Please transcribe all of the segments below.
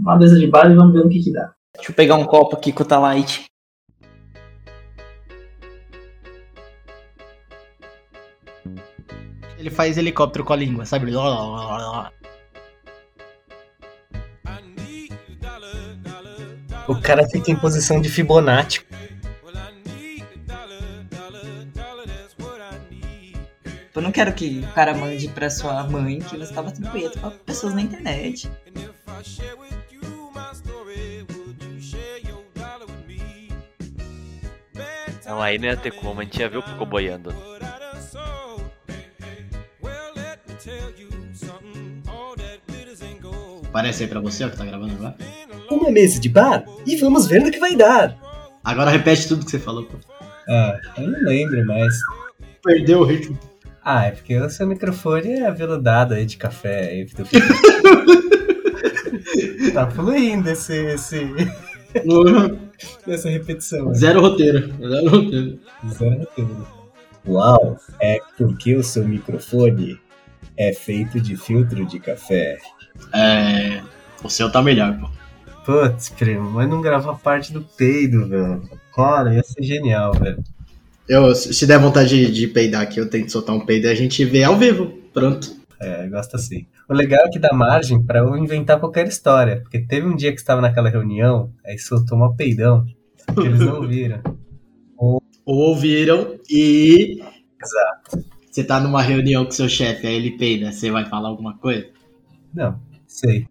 uma mesa de bar e vamos ver o que que dá. Deixa eu pegar um copo aqui com o Talite. Ele faz helicóptero com a língua, sabe? O cara fica em posição de Fibonacci. Eu não quero que o cara mande pra sua mãe que você tava punheta pra pessoas na internet. Não, aí não ia ter como, a gente ia ver o Pico boiando. Parece aí pra você, ó, que tá gravando agora. Uma mesa de bar e vamos ver no que vai dar. Agora repete tudo que você falou, pô. Ah, eu não lembro mais. Perdeu o ritmo. Ah, é porque o seu microfone é aveludado aí de café. Aí, do- tá fluindo esse, esse, essa repetição. né? Zero roteiro. Zero roteiro. Zero roteiro. Uau, é porque o seu microfone é feito de filtro de café. É. O seu tá melhor, pô. Putz, primo, mas não gravar parte do peido, velho. Cara, ia ser genial, velho. Eu, se der vontade de, de peidar aqui, eu tento soltar um peido e a gente vê ao vivo. Pronto. É, eu gosto assim. O legal é que dá margem pra eu inventar qualquer história. Porque teve um dia que estava naquela reunião, aí soltou uma peidão, que eles não viram. Ou ouviram e. Exato. Você tá numa reunião com seu chefe, aí ele peida, você vai falar alguma coisa? Não, sei.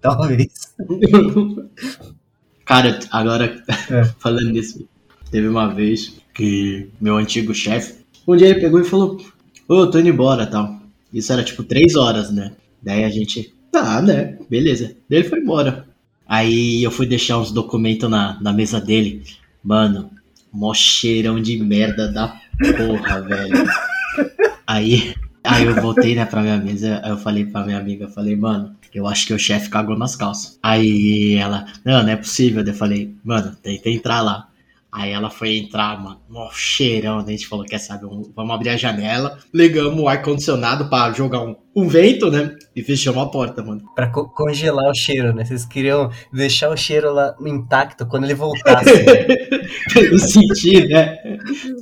Talvez. Cara, agora, É. falando nisso, teve uma vez que meu antigo chefe, um dia ele pegou e falou: Ô, eu tô indo embora tal. Isso era tipo três horas, né? Daí a gente, tá, né? Beleza. Daí ele foi embora. Aí eu fui deixar uns documentos na, na mesa dele. Mano, mó cheirão de merda da porra, velho. Aí, aí eu voltei, né, pra minha mesa, aí eu falei pra minha amiga, falei, mano, eu acho que o chefe cagou nas calças. Aí ela, não, não é possível. Daí eu falei, mano, tenta entrar lá. Aí ela foi entrar, mano, mó cheirão. Daí a gente falou, quer saber, um- vamos abrir a janela, ligamos o ar-condicionado pra jogar um, um vento, né? E fechamos a porta, mano. Pra co- congelar o cheiro, né? Vocês queriam deixar o cheiro lá intacto quando ele voltasse. né? Sentir, né?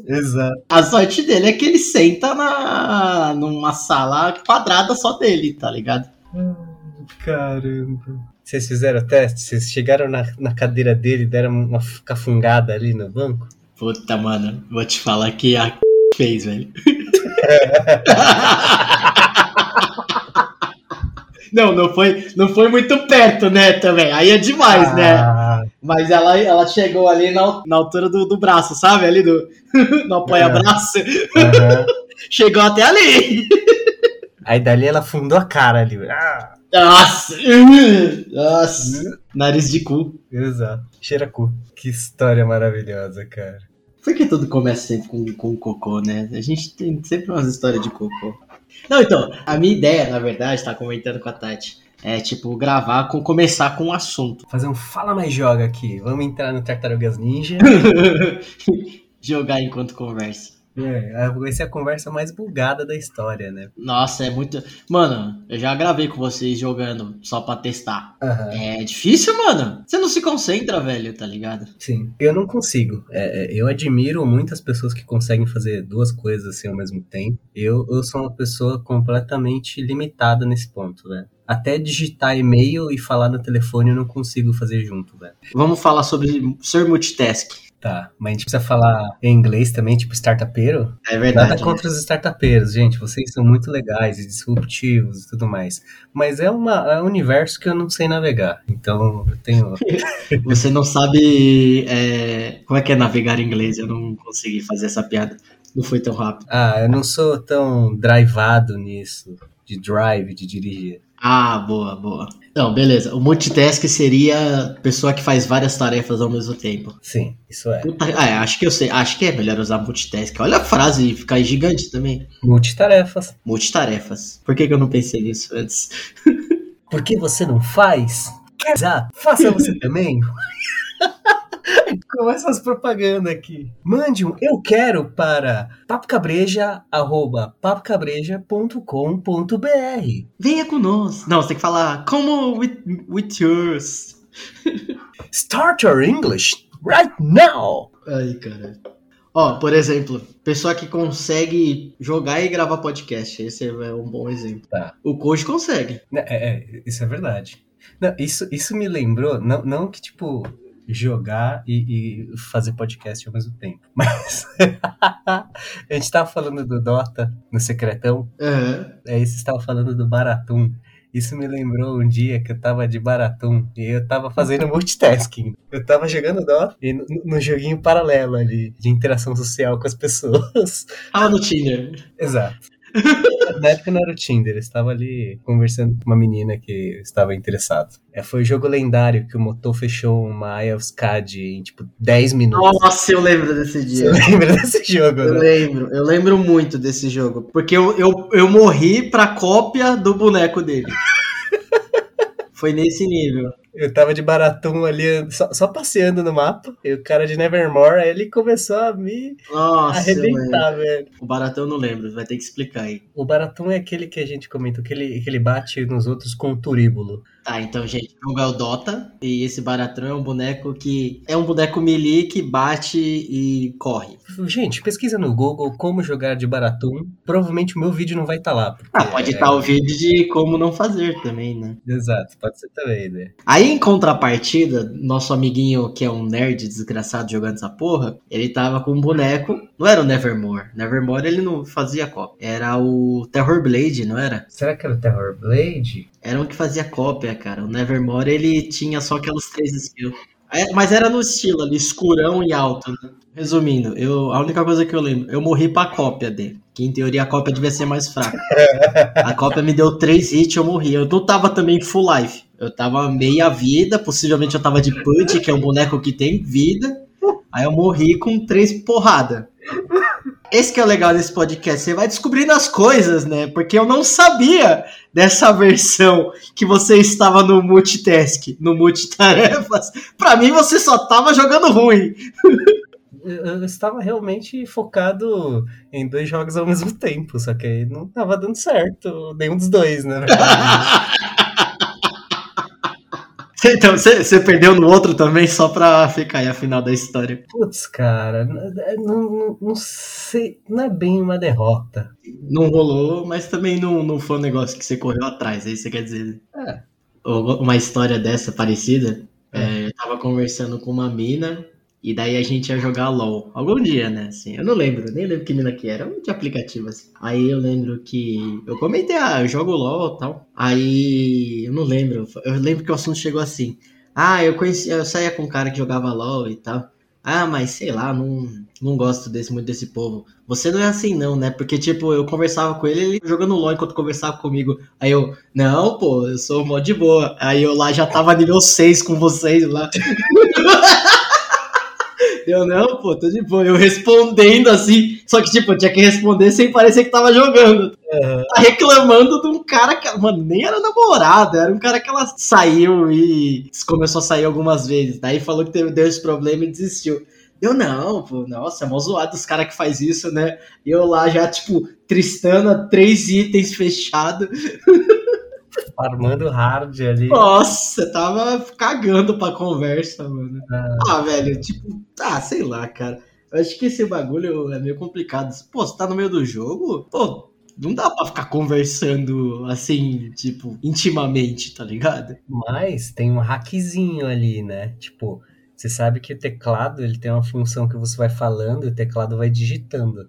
Exato. A sorte dele é que ele senta na, numa sala quadrada só dele, tá ligado? Caramba. Vocês fizeram o teste? Vocês chegaram na, na cadeira dele e deram uma cafungada ali no banco? Puta, mano, vou te falar que a fez, velho. Não, não foi, não foi muito perto, né, também. Aí é demais, né? Ah, Mas ela, ela chegou ali na, na altura do, do braço, sabe? Ali do, no apoia-braço. aham. Chegou até ali. Aí dali ela fundou a cara ali. Ah, Nossa! Nossa! Nariz de cu. exato. Cheira cu. Que história maravilhosa, cara. Por que tudo começa sempre com, com cocô, né? A gente tem sempre umas histórias de cocô. Não, então, a minha ideia, na verdade, tá comentando com a Tati, é tipo, gravar com começar com um assunto. Fazer um fala mais joga aqui. Vamos entrar no Tartarugas Ninja. Jogar enquanto conversa. É, vai ser a conversa mais bugada da história, né? Nossa, é muito. Mano, eu já gravei com vocês jogando só pra testar. Aham. É difícil, mano. Você não se concentra, velho, tá ligado? Sim, eu não consigo. É, é, eu admiro muitas pessoas que conseguem fazer duas coisas assim ao mesmo tempo. Eu, eu sou uma pessoa completamente limitada nesse ponto, velho. Até digitar e-mail e falar no telefone eu não consigo fazer junto, velho. Vamos falar sobre ser multitask. Tá, mas a gente precisa falar em inglês também, tipo startupeiro? É verdade. Nada contra os startupeiros, gente. Vocês são muito legais e disruptivos e tudo mais. Mas é, uma, é um universo que eu não sei navegar. Então eu tenho. Você não sabe. é, Como é que é navegar em inglês? Eu não consegui fazer essa piada. Não foi tão rápido. Ah, eu não sou tão drivado nisso. De drive, de dirigir. Ah, boa, boa. Não, beleza. O multitask seria pessoa que faz várias tarefas ao mesmo tempo. Sim, isso é. Puta, ah, é, acho que eu sei. Acho que é melhor usar multitask. Olha a frase, ficar gigante também. Multitarefas. Multitarefas. Por que, que eu não pensei nisso antes? Por que você não faz? Exato. Faça você também. Começa as propagandas aqui. Mande um eu quero para papocabreja.papocabreja.com.br Venha conosco. Não, você tem que falar como with, with yours. Start your English right now! Ai, cara. Ó, por exemplo, pessoa que consegue jogar e gravar podcast. Esse é um bom exemplo. Tá. O coach consegue. É, é, isso é verdade. Não, isso, isso me lembrou, não, não que, tipo, jogar e, e fazer podcast ao mesmo tempo, mas a gente tava falando do Dota no Secretão, Aham. aí você estava falando do Baratum. Isso me lembrou um dia que eu tava de Baratum e eu tava fazendo multitasking. Eu tava jogando Dota e no, no joguinho paralelo ali, de interação social com as pessoas. Tava no Tinder. Exato. Na época não era o Tinder, eu estava ali conversando com uma menina que estava interessado. É, foi o jogo lendário que o motor fechou uma IELTS em tipo 10 minutos. Nossa, eu lembro desse Você dia. lembra desse jogo, Eu né? lembro, eu lembro muito desse jogo. Porque eu, eu, eu morri pra cópia do boneco dele. Foi nesse nível. Eu tava de baratum ali, só, só passeando no mapa, e o cara de Nevermore, aí ele começou a me Nossa, arrebentar, velho. O baratão eu não lembro, vai ter que explicar aí. O baratum é aquele que a gente comentou, que ele, que ele bate nos outros com um turíbulo. Tá, então, gente, o é o Dota. E esse baratão é um boneco que. É um boneco melee que bate e corre. Gente, pesquisa no Google como jogar de baratum. Provavelmente o meu vídeo não vai estar lá. porque Ah, pode é- estar o vídeo de como não fazer também, né? Exato, pode ser também, né? Aí, em contrapartida, nosso amiguinho, que é um nerd desgraçado jogando essa porra, ele tava com um boneco. Não era o Nevermore. Nevermore ele não fazia cópia. Era o Terror Blade, não era? Será que era o Terror Blade? Era um que fazia cópia, cara. O Nevermore ele tinha só aquelas três skills. É, mas era no estilo ali, escurão e alto, né? Resumindo, eu, a única coisa que eu lembro, eu morri pra cópia dele. Que em teoria a cópia devia ser mais fraca. A cópia me deu três hits e eu morri. Eu não tava também full life. Eu tava meia vida, possivelmente eu tava de Pudge, que é um boneco que tem vida. Aí eu morri com três porrada. Esse que é o legal desse podcast, você vai descobrindo as coisas, né? Porque eu não sabia dessa versão que você estava no multitask, no multitarefas. Pra mim você só tava jogando ruim. Eu, eu estava realmente focado em dois jogos ao mesmo tempo, só que aí não tava dando certo nenhum dos dois, né? Então, você, perdeu no outro também só pra ficar aí a final da história. Putz, cara, n- não, não, não sei, não é bem uma derrota. Não rolou, mas também não, não foi um negócio que você correu atrás, é isso que você quer dizer. É. Ou Uma história dessa parecida, é, eu tava conversando com uma mina, e daí a gente ia jogar LOL. Algum dia, né? Assim, eu não lembro, nem lembro que mina que era, um de aplicativo assim. Aí eu lembro que. Eu comentei, ah, eu jogo LOL e tal. Aí eu não lembro. Eu lembro que o assunto chegou assim. Ah, eu conhecia, eu saía com um cara que jogava LOL e tal. Ah, mas sei lá, não, não gosto desse, muito desse povo. Você não é assim, não, né? Porque, tipo, eu conversava com ele, ele jogando LOL enquanto conversava comigo. Aí eu, não, pô, eu sou mó de boa. Aí eu lá já tava nível 6 com vocês lá. Eu, não, pô, tô de boa. Eu respondendo assim, só que, tipo, eu tinha que responder sem parecer que tava jogando. Tá reclamando de um cara que, mano, nem era namorado, era um cara que ela saiu e começou a sair algumas vezes. Daí falou que teve, deu esse problema e desistiu. Eu não, pô, nossa, é mó zoado os caras que faz isso, né? Eu lá já, tipo, Tristana, três itens fechado. Farmando hard ali. Nossa, tava cagando pra conversa, mano. Ah. Ah, velho, tipo, ah, sei lá, cara. Eu acho que esse bagulho é meio complicado. Pô, você tá no meio do jogo? Pô, não dá pra ficar conversando assim, tipo, intimamente, tá ligado? Mas tem um hackzinho ali, né? Tipo, você sabe que o teclado ele tem uma função que você vai falando e o teclado vai digitando.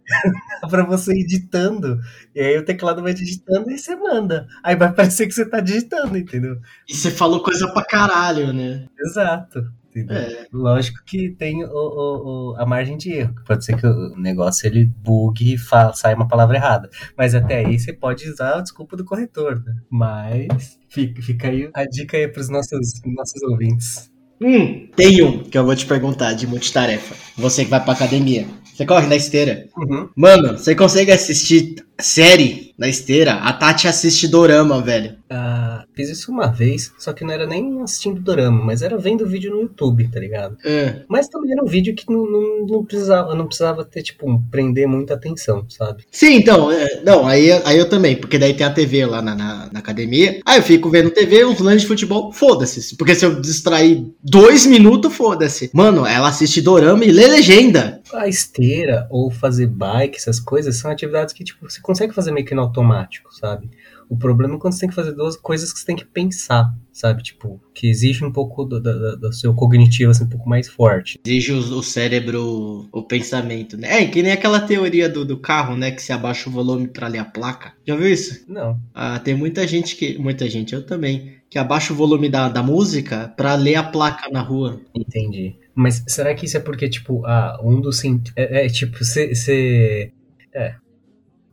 Dá pra você ir ditando, e aí o teclado vai digitando e você manda. Aí vai parecer que você tá digitando, entendeu? E você falou coisa pra caralho, né? Exato. É. Lógico que tem o, o- o- a margem de erro. que Pode ser que o negócio ele bugue e saia uma palavra errada. Mas até aí você pode usar a desculpa do corretor, né? Mas fica, fica aí a dica aí pros nossos, nossos ouvintes. Hum, tem um que eu vou te perguntar de multitarefa. Você que vai pra academia. Você corre na esteira. Uhum. Mano, você consegue assistir Série na esteira, a Tati assiste Dorama, velho. Ah, fiz isso uma vez, só que não era nem assistindo dorama, mas era vendo vídeo no YouTube, tá ligado? É. Mas também era um vídeo que não, não, não precisava, não precisava ter, tipo, prender muita atenção, sabe? Sim, então, é, não, aí, aí eu também, porque daí tem a TV lá na, na, na academia, aí eu fico vendo TV, uns lances de futebol, foda-se, porque se eu distrair dois minutos, foda-se. Mano, ela assiste Dorama e lê legenda. A esteira ou fazer bike, essas coisas, são atividades que, tipo, você consegue fazer meio que no automático, sabe? O problema é quando você tem que fazer duas coisas que você tem que pensar, sabe? Tipo, que exige um pouco do, do, do seu cognitivo, assim, um pouco mais forte. Exige o, o cérebro, o pensamento, né? É, que nem aquela teoria do, do carro, né? Que se abaixa o volume pra ler a placa. Já viu isso? Não. Ah, tem muita gente que. Muita gente, eu também. Que abaixa o volume da, da música pra ler a placa na rua. Entendi. Mas será que isso é porque, tipo, ah, um dos. É, é, tipo, você. É.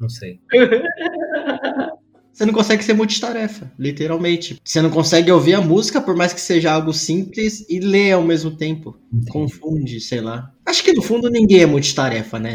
Não sei. Você não consegue ser multitarefa, literalmente. Você não consegue ouvir a música, por mais que seja algo simples, e ler ao mesmo tempo. Entendi. Confunde, sei lá. Acho que no fundo ninguém é multitarefa, né?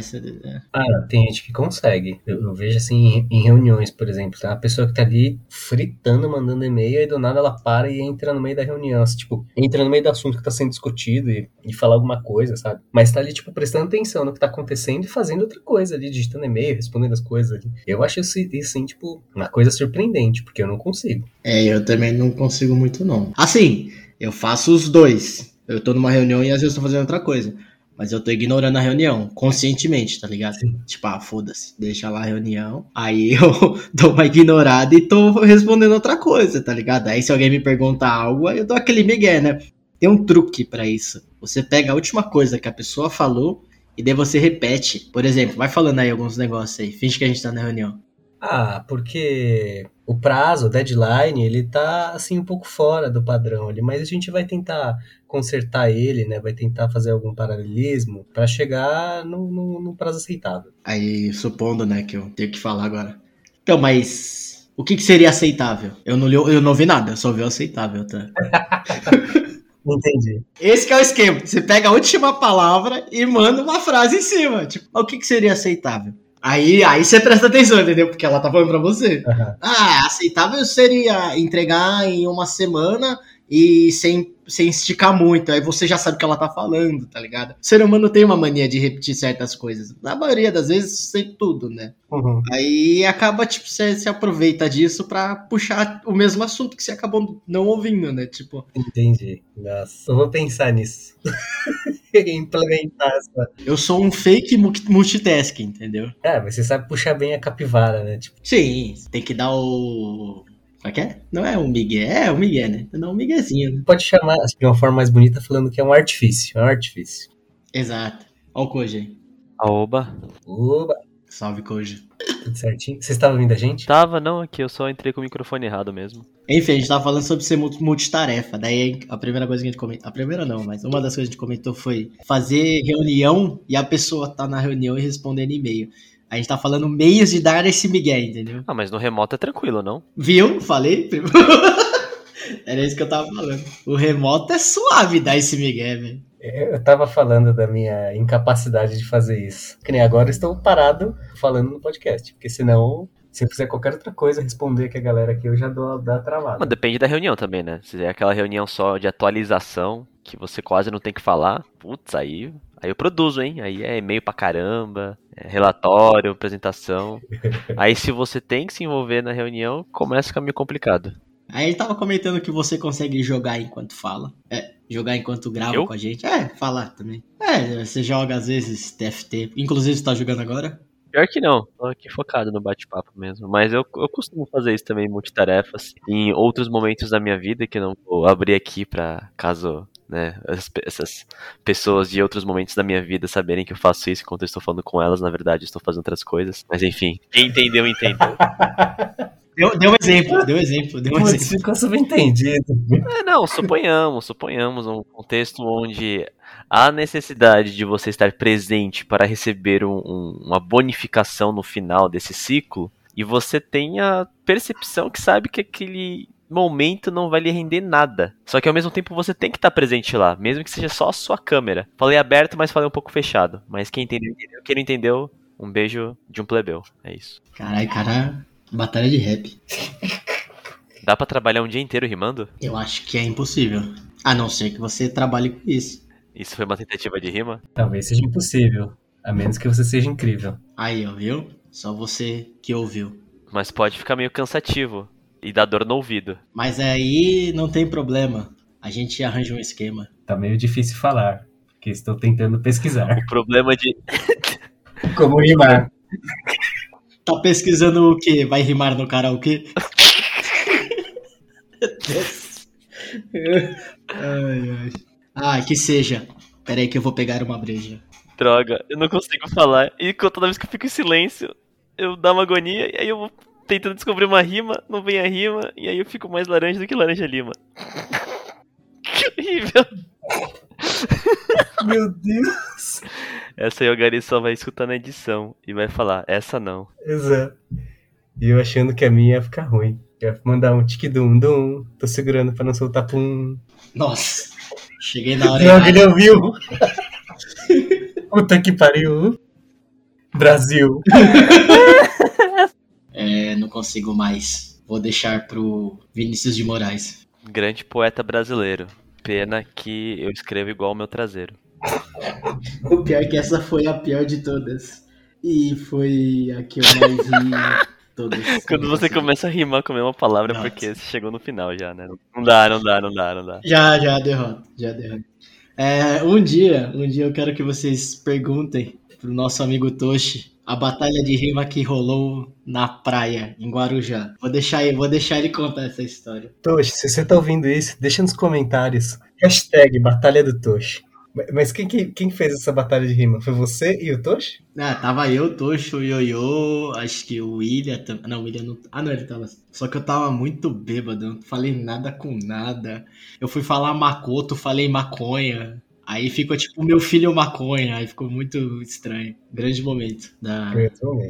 Ah, tem gente que consegue. Eu, eu vejo assim em, reuniões, por exemplo, tá? A pessoa que tá ali fritando, mandando e-mail, e do nada ela para e entra no meio da reunião. assim, tipo, entra no meio do assunto que tá sendo discutido e, e fala alguma coisa, sabe? Mas tá ali, tipo, prestando atenção no que tá acontecendo e fazendo outra coisa ali, digitando e-mail, respondendo as coisas ali. Eu acho isso, isso assim, tipo, uma coisa surpreendente, porque eu não consigo. É, eu também não consigo muito, não. Assim, eu faço os dois. Eu tô numa reunião e às vezes tô fazendo outra coisa. Mas eu tô ignorando a reunião, conscientemente, tá ligado? Sim. Tipo, ah, foda-se, deixa lá a reunião. Aí eu dou uma ignorada e tô respondendo outra coisa, tá ligado? Aí se alguém me perguntar algo, aí eu dou aquele migué, né? Tem um truque pra isso. Você pega a última coisa que a pessoa falou e daí você repete. Por exemplo, vai falando aí alguns negócios aí. Finge que a gente tá na reunião. Ah, porque o prazo, o deadline, ele tá assim um pouco fora do padrão ali, mas a gente vai tentar consertar ele, né? Vai tentar fazer algum paralelismo pra chegar no, no, no prazo aceitável. Aí, supondo, né, que eu tenho que falar agora. Então, mas o que, que seria aceitável? Eu não, li, eu não vi nada, eu só vi o aceitável, tá? Entendi. Esse que é o esquema. Você pega a última palavra e manda uma frase em cima. Tipo, o que, que seria aceitável? Aí, aí você presta atenção, entendeu? Porque ela tá falando pra você. Aham. Ah, aceitável seria entregar em uma semana e sem, sem esticar muito. Aí você já sabe o que ela tá falando, tá ligado? O ser humano tem uma mania de repetir certas coisas. Na maioria das vezes, sem tudo, né? Uhum. Aí acaba, tipo, você se aproveita disso pra puxar o mesmo assunto que você acabou não ouvindo, né? Tipo, Entendi. Nossa, eu vou pensar nisso. Implementar essa. eu sou um fake mu- multitasking, entendeu? É, mas você sabe puxar bem a capivara, né? Tipo, Sim, tem que dar o. Como é é? Não é um migué, é um migué, né? Não, um miguezinho, né? pode chamar assim, de uma forma mais bonita falando que é um artifício. É um artifício. Exato. Ó o Koji aí. Aoba. Oba, Salve, Koji. tudo certinho. Vocês estavam ouvindo a gente? Tava, não, aqui eu só entrei com o microfone errado mesmo. Enfim, a gente tava falando sobre ser multi- multitarefa. Daí a primeira coisa que a gente comentou. A primeira não, mas uma das coisas que a gente comentou foi fazer reunião e a pessoa tá na reunião e respondendo e-mail. A gente tá falando meios de dar esse migué, entendeu? Ah, mas no remoto é tranquilo, não? Viu? Falei? Era isso que eu tava falando. O remoto é suave dar esse migué, velho. Eu tava falando da minha incapacidade de fazer isso. Que nem agora eu estou parado falando no podcast. Porque senão, se eu fizer qualquer outra coisa, responder que a galera aqui, eu já dou da travada. Mas depende da reunião também, né? Se é aquela reunião só de atualização, que você quase não tem que falar, putz, aí, aí eu produzo, hein? Aí é e-mail pra caramba, é relatório, apresentação. Aí se você tem que se envolver na reunião, começa a ficar meio complicado. Aí ele tava comentando que você consegue jogar enquanto fala. É, jogar enquanto grava Eu? com a gente. É, falar também. É, você joga às vezes TFT. Inclusive, você tá jogando agora? Pior que não, tô aqui focado no bate-papo mesmo. Mas eu, eu costumo fazer isso também, multitarefas, em outros momentos da minha vida que eu não vou abrir aqui pra caso né, as essas pessoas de outros momentos da minha vida saberem que eu faço isso enquanto eu estou falando com elas, na verdade eu estou fazendo outras coisas. Mas enfim, quem entendeu, entendeu. Deu, deu um exemplo, deu um exemplo, deu um Putz, exemplo. ficou subentendido. É, não, suponhamos, suponhamos um contexto onde há necessidade de você estar presente para receber um- um- uma bonificação no final desse ciclo e você tem a percepção que sabe que aquele momento não vai lhe render nada. Só que ao mesmo tempo você tem que estar presente lá, mesmo que seja só a sua câmera. Falei aberto, mas falei um pouco fechado. Mas quem entendeu, entendeu. Quem não entendeu, Um beijo de um plebeu. É isso. Caralho, cara, batalha de rap. Dá pra trabalhar um dia inteiro rimando? Eu acho que é impossível. A não ser que você trabalhe com isso. Isso foi uma tentativa de rima? Talvez seja impossível. A menos que você seja incrível. Aí, ó, viu? Só você que ouviu. Mas pode ficar meio cansativo e dar dor no ouvido. Mas aí não tem problema. A gente arranja um esquema. Tá meio difícil falar. Porque estou tentando pesquisar. O problema de. Como rimar. Tá pesquisando o quê? Vai rimar no karaokê? ai, ai. Ah, que seja. Pera aí que eu vou pegar uma breja. Droga, eu não consigo falar. E toda vez que eu fico em silêncio, eu dá uma agonia e aí eu vou tentando descobrir uma rima, não vem a rima, e aí eu fico mais laranja do que laranja lima. Que horrível. Meu Deus. Essa aí o Gary só vai escutar na edição e vai falar, essa não. Exato. E eu achando que a minha ia ficar ruim. Ia mandar um tique-dum-dum. Tô segurando pra não soltar pum. Nossa. Cheguei na hora Não, ele ouviu. Puta que pariu. Brasil. Não consigo mais. Vou deixar pro Vinícius de Moraes. Grande poeta brasileiro. Pena que eu escrevo igual o meu traseiro. O pior é que essa foi a pior de todas. E foi a que eu mais ri de todas. Quando você começa a rimar com a mesma palavra, é Nossa. porque você chegou no final já, né? Não dá, não dá, não dá, não dá. Já, já derrota, já derrota. É, um dia, um dia eu quero que vocês perguntem pro nosso amigo Toshi a batalha de rima que rolou na praia, em Guarujá. Vou deixar ele, vou deixar ele contar essa história. Toshi, se você tá ouvindo isso, deixa nos comentários. Hashtag Batalha do Toshi. Mas quem, que- quem fez essa batalha de rima? Foi você e o Toshi? Ah, tava eu, Toshi, o Ioiô, acho que o William também. Não, o William não. Ah, não, ele tava. Só que eu tava muito bêbado, não falei nada com nada. Eu fui falar macoto, falei maconha. Aí ficou tipo meu filho maconha, aí ficou muito estranho. Grande momento da,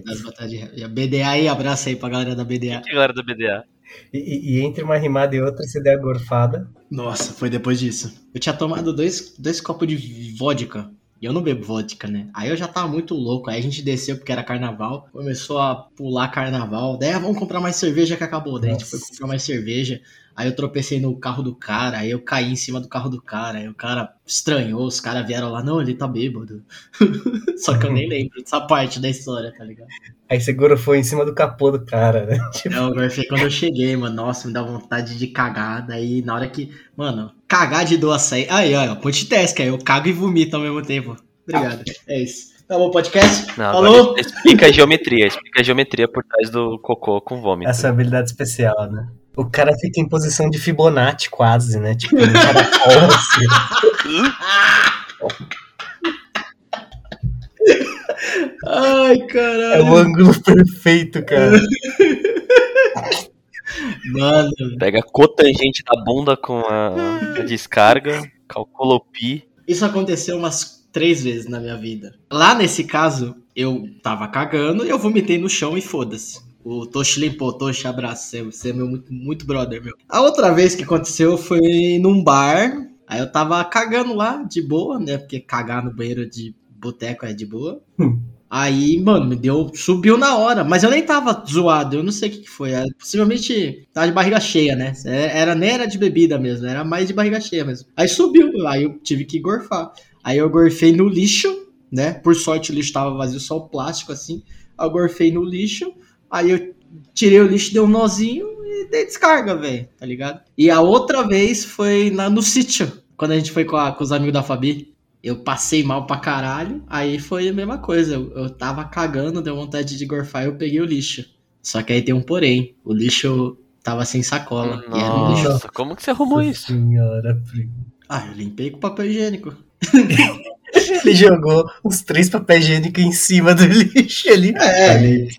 das batalhas de. E BDA aí, abraço aí pra galera da BDA. Que galera da BDA? E, e- e entre uma rimada e outra, você der a gorfada. Nossa, foi depois disso. Eu tinha tomado dois, dois copos de vodka. E eu não bebo vodka, né? Aí eu já tava muito louco. Aí a gente desceu porque era carnaval. Começou a pular carnaval. Daí, ah, vamos comprar mais cerveja que acabou. Daí a gente foi Nossa. comprar mais cerveja. Aí eu tropecei no carro do cara. Aí eu caí em cima do carro do cara. Aí o cara estranhou. Os caras vieram lá. Não, ele tá bêbado. Só que eu nem lembro dessa parte da história, tá ligado? Aí você gorfou em cima do capô do cara, né? Tipo, Eu gorfei quando eu cheguei, mano. Nossa, me dá vontade de cagar. Daí, na hora que. Mano, cagar de dor açaí. Aí, ó, ponte teste, aí eu cago e vomito ao mesmo tempo. Obrigado. É isso. Tá bom, podcast? Não, Falou? agora explica a geometria, explica a geometria por trás do cocô com vômito. essa habilidade especial, né? O cara fica em posição de Fibonacci quase, né? Tipo, um assim. Ai, É caralho. o ângulo perfeito, cara. Mano, Pega a cotangente da bunda com a, a descarga, calcula o pi. isso aconteceu umas três vezes na minha vida. Lá nesse caso, eu tava cagando e eu vomitei no chão e foda-se. O Toshi limpou, Toshi, abraço, você- você é meu muito, muito brother, meu. A outra vez que aconteceu foi num bar, aí eu tava cagando lá, de boa, né, porque cagar no banheiro de boteco é de boa. Hum. Aí, mano, me deu, subiu na hora, mas eu nem tava zoado, eu não sei o que, que foi. Possivelmente tava de barriga cheia, né? É- Era, nem era de bebida mesmo, era mais de barriga cheia mesmo. Aí subiu, aí eu tive que gorfar. Aí eu gorfei no lixo, né? Por sorte o lixo tava vazio, só o plástico assim. Aí eu gorfei no lixo, aí eu tirei o lixo, dei um nozinho e dei descarga, velho, tá ligado? E a outra vez foi na, no sítio, quando a gente foi com, a- com os amigos da Fabi. Eu passei mal pra caralho, aí foi a mesma coisa. Eu, eu tava cagando, deu vontade de gorfar e eu peguei o lixo. Só que aí tem um porém. O lixo tava sem sacola. E era um lixo. Nossa, como que você arrumou isso? Senhora, primo. Ah, eu limpei com papel higiênico. Ele jogou os três papéis higiênicos em cima do lixo ali. É. Tá ali.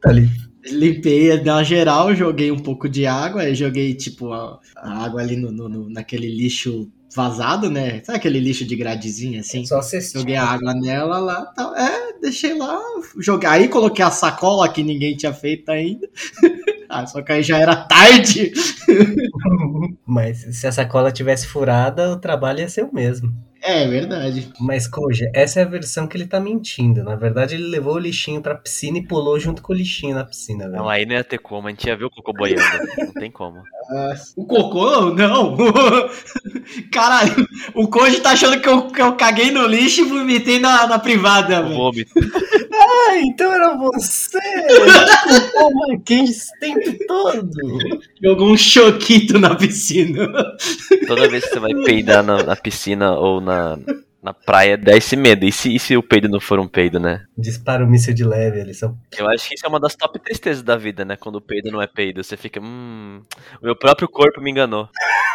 Tá ali. Limpei na geral, joguei um pouco de água, aí joguei tipo a, a água ali no, no- no- naquele lixo vazado, né? Sabe aquele lixo de gradezinha assim? Só cestinha. Joguei a água nela lá, tal. É, deixei lá, joguei. Aí coloquei a sacola que ninguém tinha feito ainda. ah, só que aí já era tarde. Mas se a sacola tivesse furada, o trabalho ia ser o mesmo. É verdade. Mas, Koja, essa é a versão que ele tá mentindo. Na verdade, ele levou o lixinho pra piscina e pulou junto com o lixinho na piscina, velho. Não, aí não ia ter como, a gente ia ver o cocô boiando. Não tem como. O cocô? Não. Caralho, o Koji tá achando que eu, que eu caguei no lixo e vomitei na, na privada, O velho. vômito. Ah, então era você! Culpou o Marquinhos esse tempo todo! Jogou um choquito na piscina. Toda vez que você vai peidar na, na piscina ou na, na praia, dá esse medo. E se, e se o peido não for um peido, né? Dispara o míssil de leve, eles são. Eu acho que isso é uma das top tristezas da vida, né? Quando o peido não é peido. Você fica, hum, o meu próprio corpo me enganou.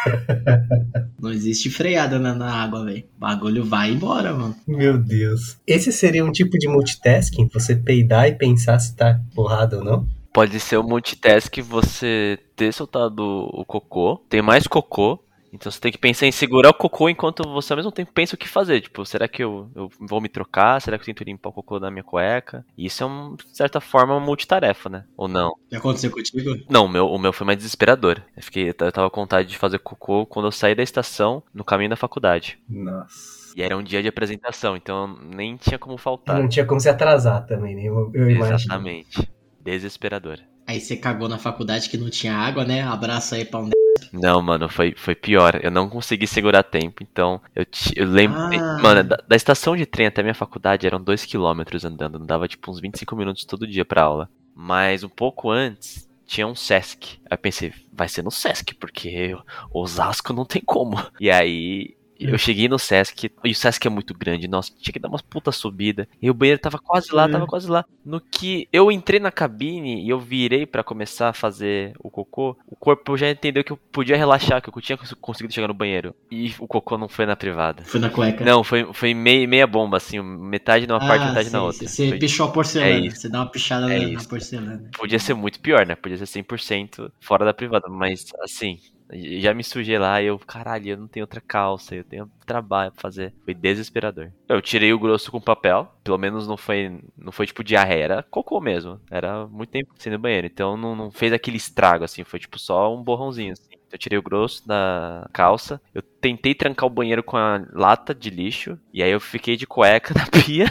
Não existe freada na, na água, velho. O bagulho vai embora, mano. Meu Deus. Esse seria um tipo de multitasking? Você peidar e pensar se tá porrada ou não? Pode ser o multitask você ter soltado o cocô, tem mais cocô, então você tem que pensar em segurar o cocô enquanto você ao mesmo tempo pensa o que fazer. Tipo, será que eu, eu vou me trocar? Será que eu tento limpar o cocô da minha cueca? Isso é, um, de certa forma, uma multitarefa, né? Ou não? Já aconteceu contigo? Não, o meu, o meu foi mais desesperador. Eu, fiquei, eu tava com vontade de fazer cocô quando eu saí da estação, no caminho da faculdade. Nossa. E era um dia de apresentação, então nem tinha como faltar. Não tinha como se atrasar também, né? Eu, eu imagino. Exatamente. Desesperador. Aí você cagou na faculdade que não tinha água, né? Abraço aí pra um Não, mano, foi, foi pior. Eu não consegui segurar tempo, então eu, eu lembro. Ah. Mano, da, da estação de trem até minha faculdade eram 2km andando, não dava tipo uns 25 minutos todo dia pra aula. Mas um pouco antes tinha um Sesc. Aí eu pensei, vai ser no Sesc, porque Osasco não tem como. E aí. Eu cheguei no Sesc, e o Sesc é muito grande, nossa, tinha que dar umas puta subida. E o banheiro tava quase lá, tava quase lá. No que eu entrei na cabine e eu virei pra começar a fazer o cocô, o corpo já entendeu que eu podia relaxar, que eu tinha cons- conseguido chegar no banheiro. E o cocô não foi na privada. Foi na cueca. Não, foi, foi meia, meia bomba, assim, metade numa parte, Ah, metade na sim, outra. Você Foi- pichou a porcelana. É. Você dá uma pichada É na, na porcelana. Podia ser muito pior, né? Podia ser 100% fora da privada, mas assim, já me sujei lá e eu, caralho, eu não tenho outra calça, eu tenho trabalho pra fazer. Foi desesperador. Eu tirei o grosso com papel, pelo menos não foi, não foi tipo diarreia, era cocô mesmo. Era muito tempo sem no banheiro, então não, não fez aquele estrago, assim, foi tipo só um borrãozinho, assim. Eu tirei o grosso da calça, eu tentei trancar o banheiro com a lata de lixo, e aí eu fiquei de cueca na pia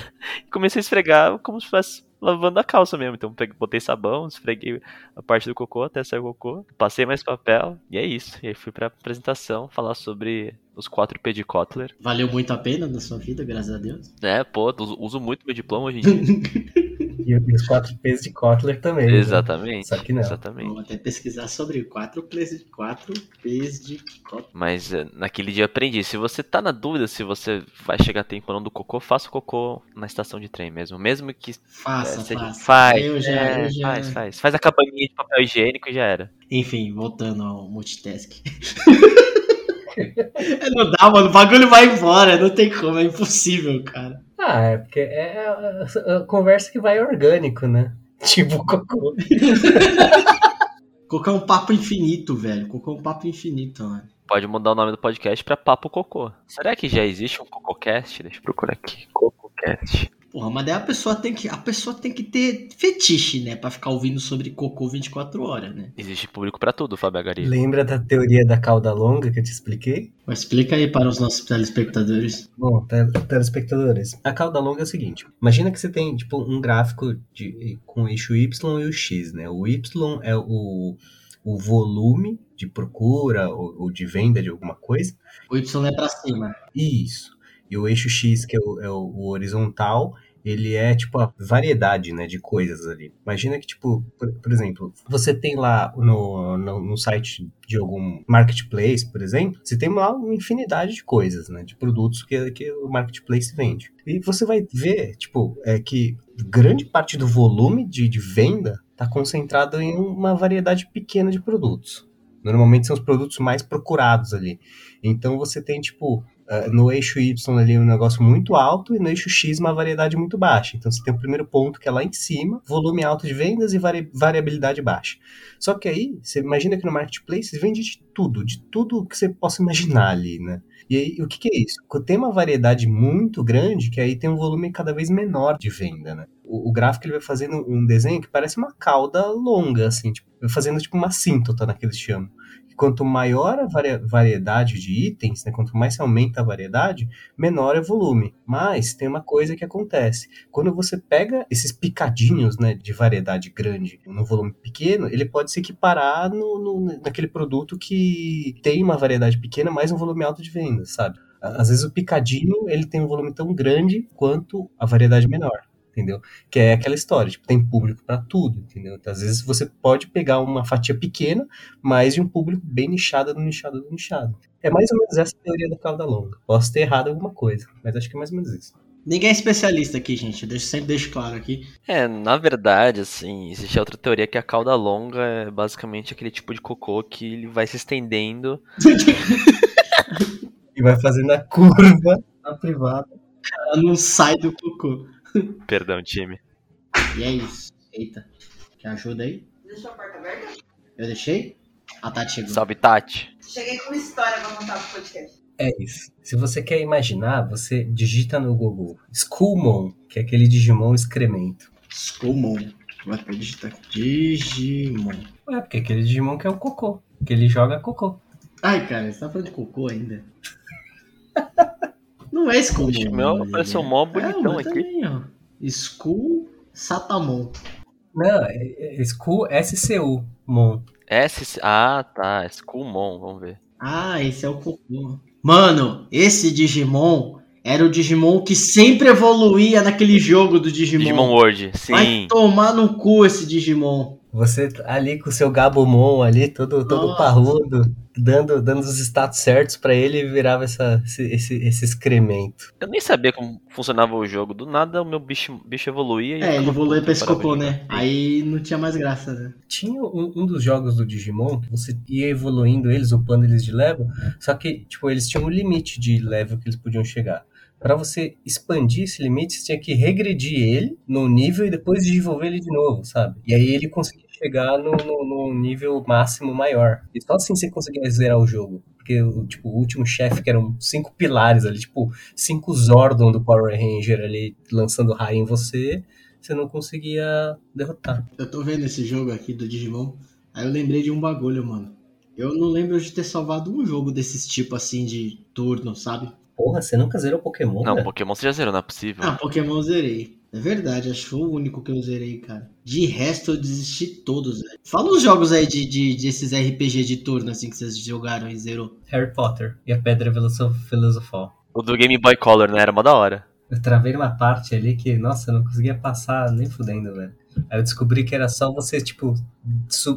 e comecei a esfregar como se fosse lavando a calça mesmo. Então peguei- botei sabão, esfreguei a parte do cocô até sair o cocô, passei mais papel, e é isso. E aí fui pra apresentação falar sobre os 4P de Kotler. Valeu muito a pena na sua vida, graças a Deus. É, pô, uso, uso muito meu diploma hoje em dia. E, e os quatro P's de Kotler também. né? Exatamente. Só que não. Exatamente. Vou até pesquisar sobre 4 P's, quatro P's de copo. Mas eh, naquele dia eu aprendi. Se você tá na dúvida se você vai chegar a tempo ou não do cocô, faça o cocô na estação de trem mesmo. Mesmo que Faça, é, seja- faça. faz, Eu já, é, eu já- faz, faz. Faz a cabaninha de papel higiênico e já era. Enfim, voltando ao multitask. É, não dá, mano. O bagulho vai embora. Não tem como. É impossível, cara. Ah, é porque é a, a- a conversa que vai orgânico, né? Tipo cocô. Cocô é um papo infinito, velho. Cocô é um papo infinito, mano. Pode mudar o nome do podcast pra Papo Cocô. Será que já existe um CocôCast? Deixa eu procurar aqui. CocôCast. Porra, mas daí a pessoa tem que, a pessoa tem que ter fetiche, né? Pra ficar ouvindo sobre cocô 24 horas, né? Existe público pra tudo, Fábio Agari. Lembra da teoria da cauda longa que eu te expliquei? Mas explica aí para os nossos telespectadores. Bom, tel- telespectadores, a cauda longa é o seguinte: imagina que você tem tipo um gráfico de, com o eixo Y e o X, né? O Y é o, o volume de procura ou, ou de venda de alguma coisa. O Y é pra cima. Isso. E o eixo X, que é o, é o- horizontal, ele é tipo a variedade, né, de coisas ali. Imagina que, tipo, por, por exemplo, você tem lá no, no, no site de algum marketplace, por exemplo, você tem lá uma infinidade de coisas, né, de produtos que, que o marketplace vende. E você vai ver, tipo, é que grande parte do volume de, de venda está concentrado em uma variedade pequena de produtos. Normalmente são os produtos mais procurados ali. Então você tem, tipo, Uh, no eixo Y ali um negócio muito alto e no eixo X uma variedade muito baixa. Então você tem o primeiro ponto que é lá em cima, volume alto de vendas e vari variabilidade baixa. Só que aí, você imagina que no marketplace vende de tudo, de tudo que você possa imaginar ali, né? E aí, o que, que é isso? Tem uma variedade muito grande que aí tem um volume cada vez menor de venda, né? O, gráfico ele vai fazendo um desenho que parece uma cauda longa, assim, tipo, fazendo tipo uma síntota naquele chama. Quanto maior a variedade de itens, né, quanto mais você aumenta a variedade, menor é o volume. Mas tem uma coisa que acontece. Quando você pega esses picadinhos né, de variedade grande no volume pequeno, ele pode se equiparar no, no- naquele produto que tem uma variedade pequena, mas um volume alto de vendas, sabe? Às vezes o picadinho ele tem um volume tão grande quanto a variedade menor. Entendeu? Que é aquela história, tipo, tem público pra tudo, entendeu? Então, às vezes você pode pegar uma fatia pequena, mas de um público bem nichado do nichado do nichado. É mais ou menos essa a teoria da cauda longa. Posso ter errado alguma coisa, mas acho que é mais ou menos isso. Ninguém é especialista aqui, gente. Eu deixo- sempre deixo claro aqui. É, na verdade, assim, existe outra teoria que a cauda longa é basicamente aquele tipo de cocô que ele vai se estendendo. E vai fazendo a curva na privada. Ela não sai do cocô. Perdão, time. E é isso. Eita. Quer ajuda aí? Deixou a porta aberta? Eu deixei? A Tati chegou. Salve, Tati. Cheguei com uma história pra contar pro podcast. É isso. Se você quer imaginar, você digita no Google Skullmon, que é aquele Digimon excremento. Skumon. Vai pra digitar. Digimon. É, porque aquele Digimon que é o cocô. Que ele joga cocô. Ai, cara, você tá falando de cocô ainda? Não é. Oxe, o meu apareceu mó bonitão mas aqui. Também, ó. Skull Satamon. Não, é, é Skull SCU Mon. S. Ah, tá. Skullmon, vamos ver. Ah, esse é o cocô. Mano, esse Digimon era o Digimon que sempre evoluía naquele jogo do Digimon. Digimon World, Vai sim. tomar no cu esse Digimon. Você ali com o seu Gabumon ali, todo, todo Nossa. parrudo, dando, dando os status certos pra ele e virava essa, esse, esse, esse excremento. Eu nem sabia como funcionava o jogo. Do nada o meu bicho, bicho evoluía e. É, ele puto, pra de né? Aí não tinha mais graça, né? Tinha um, um dos jogos do Digimon que você ia evoluindo eles, upando eles de level, só que, tipo, eles tinham um limite de level que eles podiam chegar. Pra você expandir esse limite, você tinha que regredir ele no nível e depois desenvolver ele de novo, sabe? E aí ele conseguia chegar no, no, no nível máximo maior. E só assim você conseguia zerar o jogo. Porque, tipo, o último chefe, que eram cinco pilares ali, tipo, cinco Zordon do Power Ranger ali, lançando raio em você, você não conseguia derrotar. Eu tô vendo esse jogo aqui do Digimon. Aí eu lembrei de um bagulho, mano. Eu não lembro de ter salvado um jogo desses tipo assim de turno, sabe? Porra, você nunca zerou Pokémon, Não, né? Pokémon você já zerou, não é possível. Ah, Pokémon eu zerei. É verdade, acho que foi o único que eu zerei, cara. De resto, eu desisti todos, velho. Fala os jogos aí de, de, desses RPG de turno, assim, que vocês jogaram e zerou. Harry Potter e a Pedra Filoso- Filosofal. O do Game Boy Color, né? Era mó da hora. Eu travei numa parte ali que, nossa, eu não conseguia passar nem fudendo, velho. Aí eu descobri que era só você, tipo,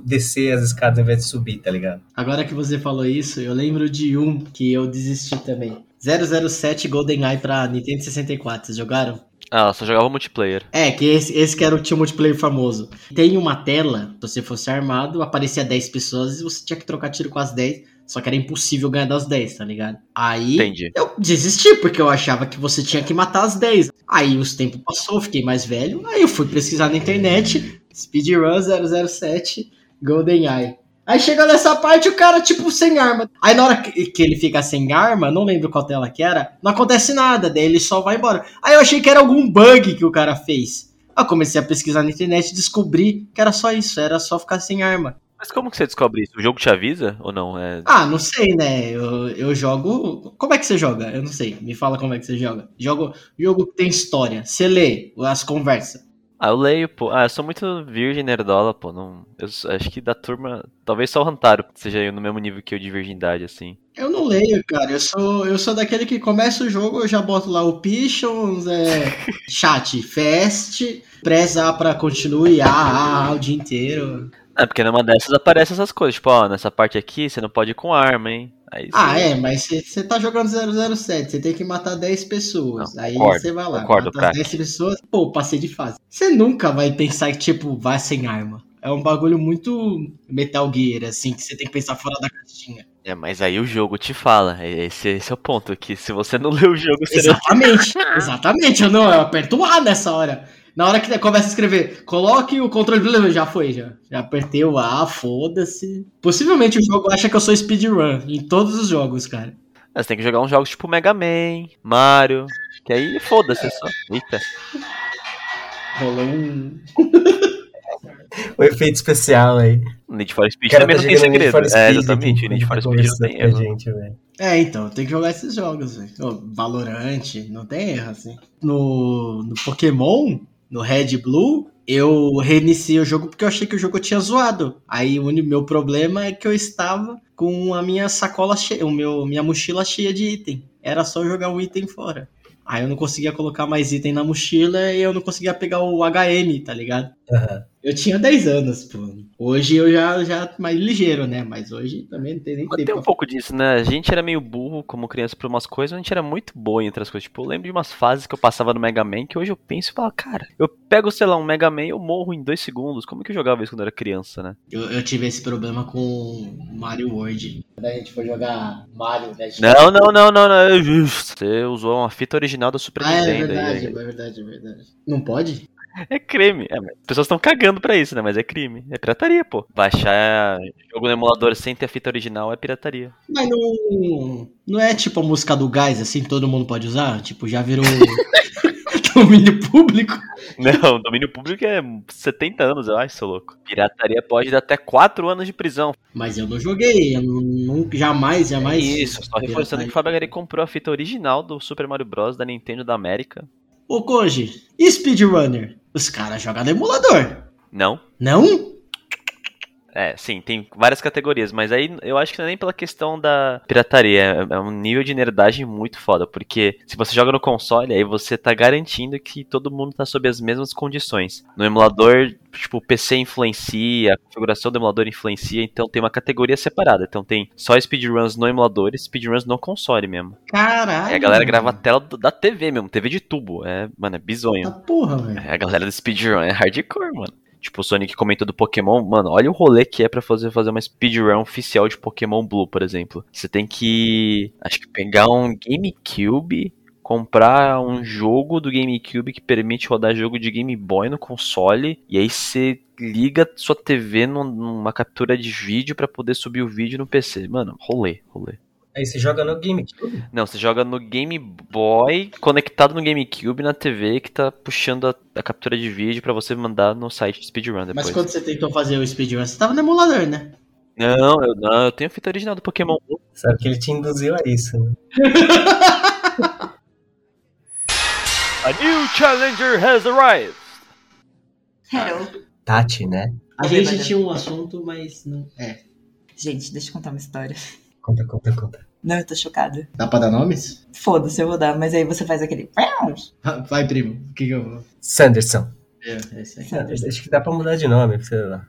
descer as escadas ao invés de subir, tá ligado? Agora que você falou isso, eu lembro de um que eu desisti também. 007 GoldenEye pra Nintendo 64, vocês jogaram? Ah, só jogava multiplayer. É, que esse, esse que era o um multiplayer famoso. Tem uma tela, se você fosse armado, aparecia 10 pessoas e você tinha que trocar tiro com as 10, só que era impossível ganhar das 10, tá ligado? Aí Entendi. eu desisti, porque eu achava que você tinha que matar as 10. Aí os tempos passou, fiquei mais velho, aí eu fui pesquisar na internet, Speedrun 007 GoldenEye. Aí chegou nessa parte o cara, tipo, sem arma. Aí na hora que, que ele fica sem arma, não lembro qual tela que era, não acontece nada, daí ele só vai embora. Aí eu achei que era algum bug que o cara fez. Aí eu comecei a pesquisar na internet e descobri que era só isso, era só ficar sem arma. Mas como que você descobre isso? O jogo te avisa ou não? É... Ah, não sei, né? Eu, eu jogo. Como é que você joga? Eu não sei. Me fala como é que você joga. Jogo, jogo que tem história. Você lê as conversas. Ah, eu leio, pô. Ah, eu sou muito virgem nerdola, pô. Não... Eu acho que da turma. Talvez só o Rantaro seja no mesmo nível que eu de virgindade, assim. Eu não leio, cara. Eu sou, eu sou daquele que começa o jogo, eu já boto lá o Pichons, é, chat, fest, preza pra continue, ah, ah, ah, o dia inteiro. É, porque numa dessas aparecem essas coisas. Tipo, ó, nessa parte aqui você não pode ir com arma, hein? Aí Ah, você- é, mas você tá jogando 007, você tem que matar 10 pessoas. Não, aí concordo, você vai lá, concordo, mata craque. 10 pessoas, pô, passei de fase. Você nunca vai pensar que, tipo, vai sem arma. É um bagulho muito Metal Gear, assim, que você tem que pensar fora da caixinha. É, mas aí o jogo te fala. Esse, esse é o ponto. Que se você não lê o jogo, você não. Exatamente, exatamente. Eu não, eu aperto o A nessa hora. Na hora que começa a escrever, coloque o controle. Já foi, já. Já apertei o A, foda-se. Possivelmente o jogo acha que eu sou speedrun em todos os jogos, cara. Você tem que jogar uns jogos tipo Mega Man, Mario. Que aí foda-se só. Eita. Rolou um. O efeito especial aí. Need for Speed cara também tá não tem Need segredo. for É, Speed exatamente. Need for Speed não tem erro. gente. É, então, tem que jogar esses jogos, velho. Ô, Valorant, não tem erro, assim. No, no Pokémon, no Red Blue, eu reiniciei o jogo porque eu achei que o jogo tinha zoado. Aí o meu problema é que eu estava com a minha sacola cheia, o meu, minha mochila cheia de item. Era só jogar um item fora. Aí eu não conseguia colocar mais item na mochila e eu não conseguia pegar o HM, tá ligado? Aham. Eu tinha 10 anos, pô. Hoje eu já, já mais ligeiro, né? Mas hoje também não tem nem Mas tempo. tem um pouco disso, né? A gente era meio burro como criança por umas coisas, mas a gente era muito boa em outras coisas. Tipo, eu lembro de umas fases que eu passava no Mega Man que hoje eu penso e falo, cara, eu pego, sei lá, um Mega Man e eu morro em dois segundos. Como é que eu jogava isso quando eu era criança, né? Eu, eu tive esse problema com Mario World. Quando a gente foi jogar Mario, né? Não, não, não, não, não. Você usou uma fita original da Super Ah, é Nintendo. verdade, aí, é verdade, é verdade. Não pode? É crime. É, as pessoas estão cagando pra isso, né? Mas é crime. É pirataria, pô. Baixar jogo no emulador sem ter a fita original é pirataria. Mas não, não é tipo a música do gás, assim, todo mundo pode usar? Tipo, já virou domínio público? Não, domínio público é 70 anos, eu acho, seu louco. Pirataria pode dar até 4 anos de prisão. Mas eu não joguei, eu não, jamais, jamais. Isso, só reforçando que o Fábio Gari comprou a fita original do Super Mario Bros. da Nintendo da América. Ô, Koji, e Speedrunner? Os caras jogam no emulador. Não? Não? É, sim, tem várias categorias, mas aí eu acho que não é nem pela questão da pirataria, é é um nível de nerdagem muito foda, porque se você joga no console, aí você tá garantindo que todo mundo tá sob as mesmas condições. No emulador, tipo, o PC influencia, a configuração do emulador influencia, então tem uma categoria separada. Então tem só speedruns no emulador e speedruns no console mesmo. Caralho. Aí a galera grava a tela da TV mesmo, TV de tubo. É, mano, é bizonho. Tá porra, velho. É, a galera do speedrun é hardcore, mano. Tipo, o Sonic comentou do Pokémon, mano, olha o rolê que é pra fazer, fazer uma speedrun oficial de Pokémon Blue, por exemplo. Você tem que, acho que pegar um GameCube, comprar um jogo do GameCube que permite rodar jogo de Game Boy no console, e aí você liga sua TV num- numa captura de vídeo pra poder subir o vídeo no PC. Mano, rolê, rolê. Aí você joga no GameCube? Não, você joga no Game Boy, conectado no GameCube na TV que tá puxando a, a captura de vídeo pra você mandar no site Speedrun depois. Mas quando você tentou fazer o speedrun, você tava no emulador, né? Não, eu, não, eu tenho a fita original do Pokémon. Sabe que ele te induziu a isso, né? A new challenger has arrived! Hello. Tati, né? A gente tinha um assunto, mas não. É. Gente, deixa eu contar uma história. Conta, conta, conta. Não, eu tô chocada. Dá pra dar nomes? Foda-se, eu vou dar, mas aí você faz aquele. Vai, primo. O que, que eu vou. Sanderson. É, é isso aí. Acho que dá pra mudar de nome, sei lá.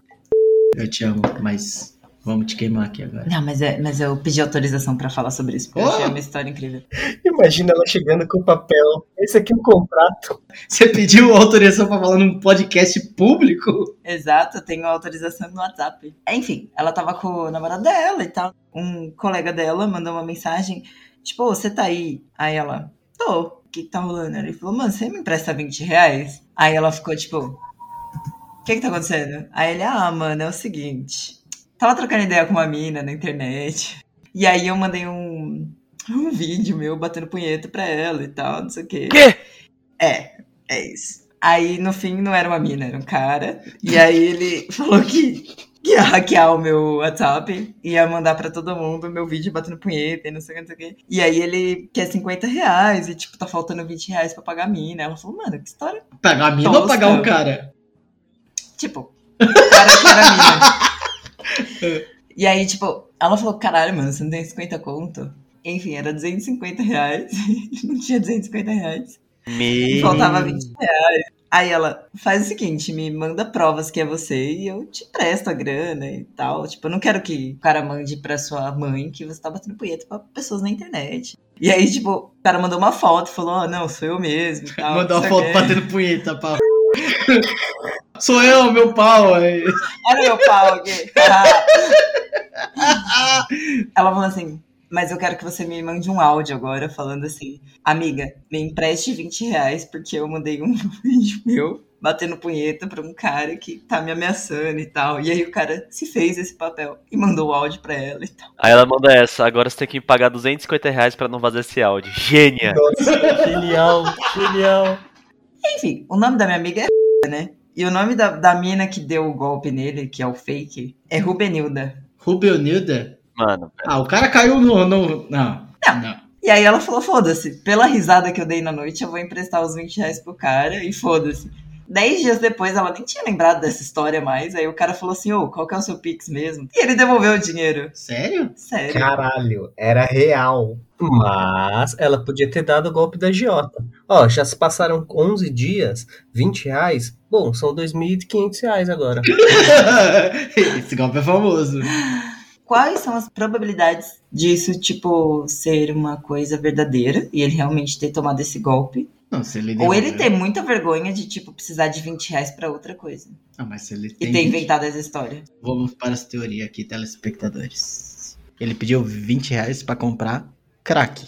Eu te amo, mas vamos te queimar aqui agora. Não, mas, é, mas eu pedi autorização pra falar sobre isso, porque eu Oh! achei uma história incrível. Imagina ela chegando com o papel. Esse aqui é um contrato. Você pediu autorização pra falar num podcast público? Exato, eu tenho autorização no WhatsApp. Enfim, ela tava com o namorado dela e tal. Um colega dela mandou uma mensagem, tipo, "Ô, você tá aí? Aí ela, tô. O que, que tá rolando? Ele falou, mano, você me empresta 20 reais? Aí ela ficou, tipo, o que que tá acontecendo? Aí ele, ah, mano, é o seguinte. Tava trocando ideia com uma mina na internet. E aí eu mandei um, um vídeo meu batendo punheta pra ela e tal, não sei o quê. Quê? É, é isso. Aí no fim não era uma mina, era um cara. E aí ele falou que, que ia hackear o meu WhatsApp, ia mandar pra todo mundo meu vídeo batendo punheta e não sei o que, não sei o que. E aí ele quer 50 reais e tipo, tá faltando 20 reais pra pagar a mina. Ela falou, mano, que história. Pagar a mina ou pagar o cara? Tipo, o cara que era a mina. E aí, tipo, ela falou, caralho, mano, você não tem 50 conto? Enfim, era 250 reais. não tinha 250 reais. Me... faltava 20 reais. Aí ela faz o seguinte, me manda provas que é você e eu te presto a grana e tal. Tipo, eu não quero que o cara mande pra sua mãe que você tá batendo punheta pra pessoas na internet. E aí, tipo, o cara mandou uma foto falou, ó, não, sou eu mesmo e tal. Mandou uma foto batendo punheta, pau. Sou eu, meu pau. aí. Olha meu pau aqui. Ela falou assim, mas eu quero que você me mande um áudio agora falando assim, amiga, me empreste 20 reais porque eu mandei um vídeo meu batendo punheta pra um cara que tá me ameaçando e tal. E aí o cara se fez esse papel e mandou o áudio pra ela e tal. Aí ela manda essa, agora você tem que me pagar 250 reais pra não vazar esse áudio. Gênia! Nossa, genial, genial. Enfim, o nome da minha amiga é né? E o nome da, da mina que deu o golpe nele, que é o fake, é Rubenilda. Rubio Nilda? Mano, Ah, o cara caiu no. no não. Não. E aí ela falou, foda-se, pela risada que eu dei na noite, eu vou emprestar os 20 reais pro cara e foda-se. Dez dias depois, ela nem tinha lembrado dessa história mais. Aí o cara falou assim, ô, qual que é o seu Pix mesmo? E ele devolveu o dinheiro. Sério? Sério. Caralho, era real. Mas ela podia ter dado o golpe da Giota. Ó, já se passaram 11 dias, 20 reais. Bom, são 2.500 reais agora. Esse golpe é famoso. Quais são as probabilidades disso, tipo, ser uma coisa verdadeira e ele realmente ter tomado esse golpe? Não, se ele Ou ele devolveu- ter muita vergonha de, tipo, precisar de 20 reais pra outra coisa. Ah, mas se ele E tem. ter inventado essa história. Vamos para as teorias aqui, telespectadores. Ele pediu 20 reais pra comprar crack.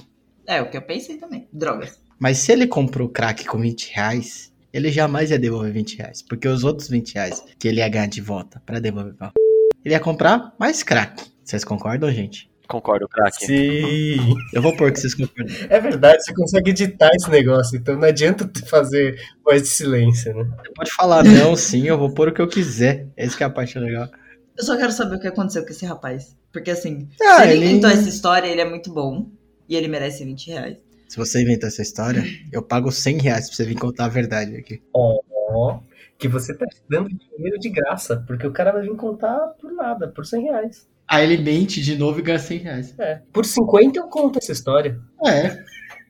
É, o que eu pensei também. Drogas. Mas se ele comprou crack com 20 reais, ele jamais ia devolver 20 reais. Porque os outros 20 reais que ele ia ganhar de volta pra devolver pra ele ia comprar mais crack. Vocês concordam, gente? concordo, craque. Sim. Eu vou pôr que vocês concordam. É verdade, você consegue editar esse negócio, então não adianta fazer voz de silêncio, né? Você pode falar não, sim, eu vou pôr o que eu quiser. Essa que é a parte legal. Eu só quero saber o que aconteceu com esse rapaz. Porque assim, Ah, se ele, ele- inventou essa história, ele é muito bom. E ele merece 20 reais. Se você inventou essa história, eu pago 100 reais pra você vir contar a verdade aqui. Ó, que você tá dando dinheiro de graça, porque o cara vai vir contar por nada, por 100 reais. Aí ele mente de novo e ganha 100 reais. É. Por 50 eu conto essa história. É.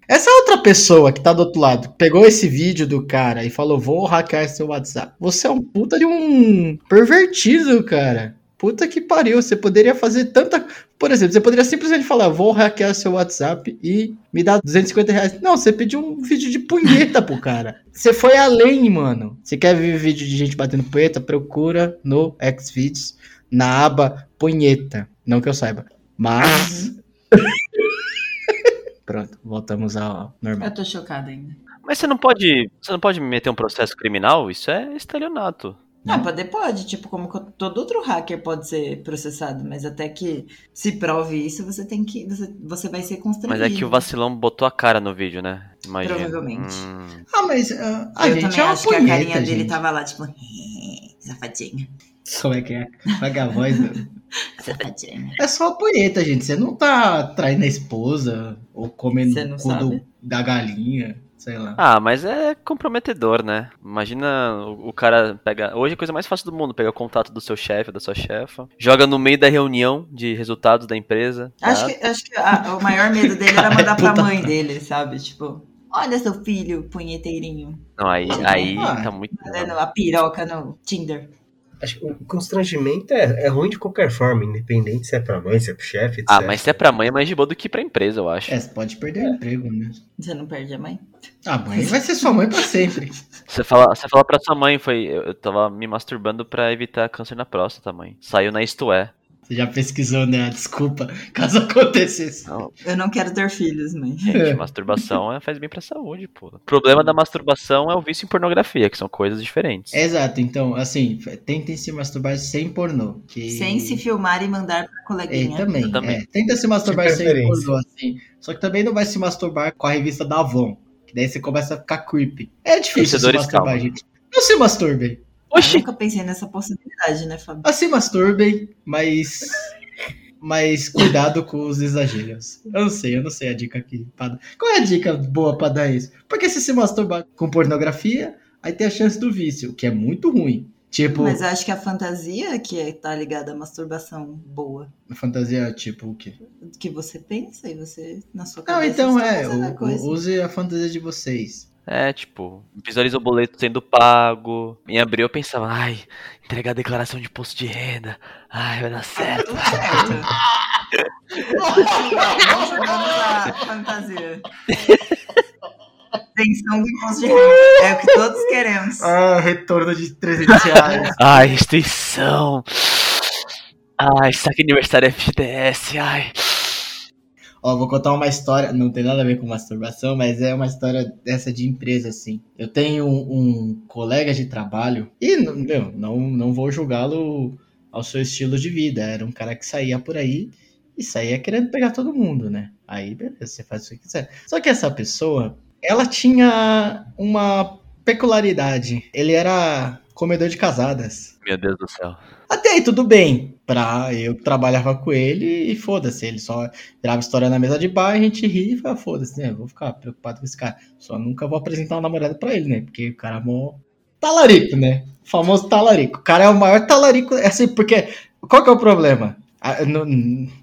Essa outra pessoa que tá do outro lado pegou esse vídeo do cara e falou: Vou hackear seu WhatsApp. Você é um puta de um pervertido, cara. Puta que pariu. Você poderia fazer tanta. Por exemplo, você poderia simplesmente falar: Vou hackear seu WhatsApp e me dar 250 reais. Não, você pediu um vídeo de punheta pro cara. Você foi além, mano. Você quer ver vídeo de gente batendo punheta? Procura no Xvideos na aba punheta. Não que eu saiba. Mas. Pronto, voltamos ao normal. Eu tô chocada ainda. Mas você não pode. Você não pode meter um processo criminal? Isso é estelionato. Não, poder pode, tipo, como co- todo outro hacker pode ser processado, mas até que se prove isso, você tem que. Você, você vai ser constrangido. Mas é que o vacilão botou a cara no vídeo, né? Imagina. Provavelmente. Hum. Ah, mas ah, a Eu gente também é uma acho que a punheta, carinha dele gente. tava lá, tipo, safadinha, Como é que é? Paga a voz. do- safadinha. É só a punheta, gente. Você não tá traindo a esposa ou comendo o cu da galinha, sei lá. Ah, mas é comprometedor, né? Imagina o, o cara pega. Hoje é a coisa mais fácil do mundo, pegar o contato do seu chefe, da sua chefa, joga no meio da reunião de resultados da empresa. tá? Acho que, acho que a- o maior medo dele era mandar pra mãe dele, sabe? Tipo, olha seu filho, punheteirinho, Não, aí, aí Ah. tá muito. fazendo a piroca no Tinder. Acho que o constrangimento é, é ruim de qualquer forma, independente se é pra mãe, se é pro chefe, etc. Ah, mas se é pra mãe é mais de boa do que pra empresa, eu acho. É, você pode perder o emprego, né? Você não perde a mãe? A mãe vai ser sua mãe pra sempre. Você fala, você fala pra sua mãe, foi. Eu, eu tava me masturbando pra evitar câncer na próstata, mãe. Saiu na Isto É. Você já pesquisou, né? Desculpa, caso acontecesse. Não, Eu não quero ter filhos, mãe. gente, masturbação é, faz bem pra saúde, pô. O problema da masturbação é o vício em pornografia, que são coisas diferentes. Exato, então, assim, tentem se masturbar sem pornô. Que... Sem se filmar e mandar pra É, coleguinha. também, Eu também. é. Tenta se masturbar sem pornô, assim. Só que também não vai se masturbar com a revista da Avon. Que daí você começa a ficar creepy. É difícil se masturbar, calma. gente. Não se masturbem. Eu Oxi! nunca pensei nessa possibilidade, né, Fábio? Ah, se masturbem, mas. Mas cuidado com os exageros. Eu não sei, eu não sei a dica aqui. pra. Qual é a dica boa pra dar isso? Porque se se masturbar com pornografia, aí tem a chance do vício, que é muito ruim. Tipo, Mas eu acho que a fantasia que é- tá ligada à masturbação boa. fantasia, tipo o quê? Que você pensa e você, na sua Não, cabeça, então está é, a o- use a fantasia de vocês. É, tipo, visualiza o boleto sendo pago. Em abril eu pensava, ai, entregar a declaração de imposto de renda. Ai, vai dar certo. Vamos jogar a fantasia. Pensão do imposto de renda. É o que todos queremos. Ah, retorno de 300 reais. Ai, restrição. Ai, saque aniversário FGTS, ai. Ó, vou contar uma história, não tem nada a ver com masturbação, mas é uma história dessa de empresa, assim. Eu tenho um, um colega de trabalho, e, meu, não, não vou julgá-lo ao seu estilo de vida. Era um cara que saía por aí e saía querendo pegar todo mundo, né? Aí, beleza, você faz o que quiser. Só que essa pessoa, ela tinha uma peculiaridade. Ele era comedor de casadas. Meu Deus do céu. Até aí, tudo bem. Pra eu trabalhava com ele e foda-se. Ele só grava história na mesa de bar, a gente ri e fala, foda-se, né? Vou ficar preocupado com esse cara. Só nunca vou apresentar uma namorada pra ele, né? Porque o cara é mó talarico, né? O famoso talarico. O cara é o maior talarico. É assim, porque. Qual que é o problema? Ah,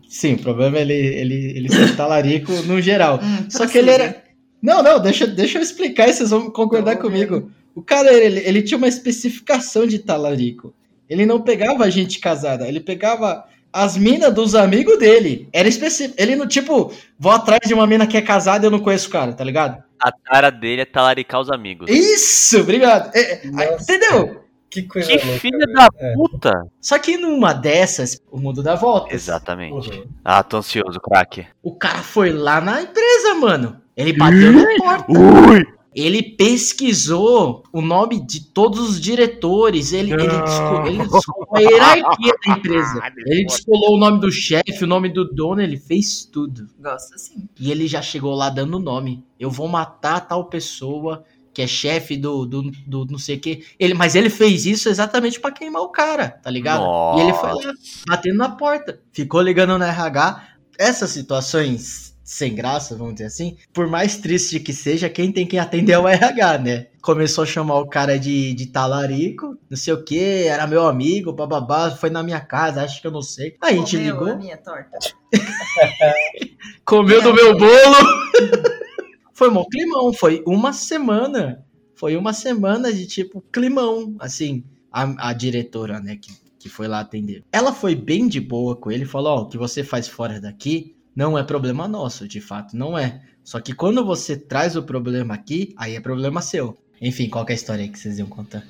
sim, o problema é ele, ele, ele ser talarico no geral. Hum, Só que ele era. Não, não, deixa, deixa eu explicar e vocês vão concordar comigo. O cara, ele, ele tinha uma especificação de talarico. Ele não pegava gente casada, ele pegava as minas dos amigos dele. Era específico. Ele não, tipo, vou atrás de uma mina que é casada e eu não conheço o cara, tá ligado? A cara dele é talaricar os amigos. Isso, obrigado. É, é, entendeu? Que coisa Que louca, filha da É. puta! Só que numa dessas, o mundo dá volta. Exatamente. Uhum. Ah, tô ansioso, craque. O cara foi lá na empresa, mano. Ele bateu na porta. Ui! Ele pesquisou o nome de todos os diretores. Ele, ele, desco- ele descolou a hierarquia da empresa. Ele descolou o nome do chefe, o nome do dono, ele fez tudo. Gosto assim. E ele já chegou lá dando nome. Eu vou matar tal pessoa que é chefe do, do, do não sei o que. Ele, mas ele fez isso exatamente pra queimar o cara, tá ligado? E ele foi lá, batendo na porta. Ficou ligando no RH. Essas situações sem graça, vamos dizer assim, por mais triste que seja, quem tem que atender é o RH, né? Começou a chamar o cara de, de talarico, não sei o que, era meu amigo, bababá, foi na minha casa, acho que eu não sei. Aí a gente Comeu ligou. a minha torta. Comeu do meu bolo. foi mó climão, foi uma semana. Foi uma semana de tipo climão, assim, a, a diretora, né, que, que foi lá atender. Ela foi bem de boa com ele, falou, ó, o que você faz fora daqui não é problema nosso, de fato, não é. Só que quando você traz o problema aqui, aí é problema seu. Enfim, qual é a história que vocês iam contar?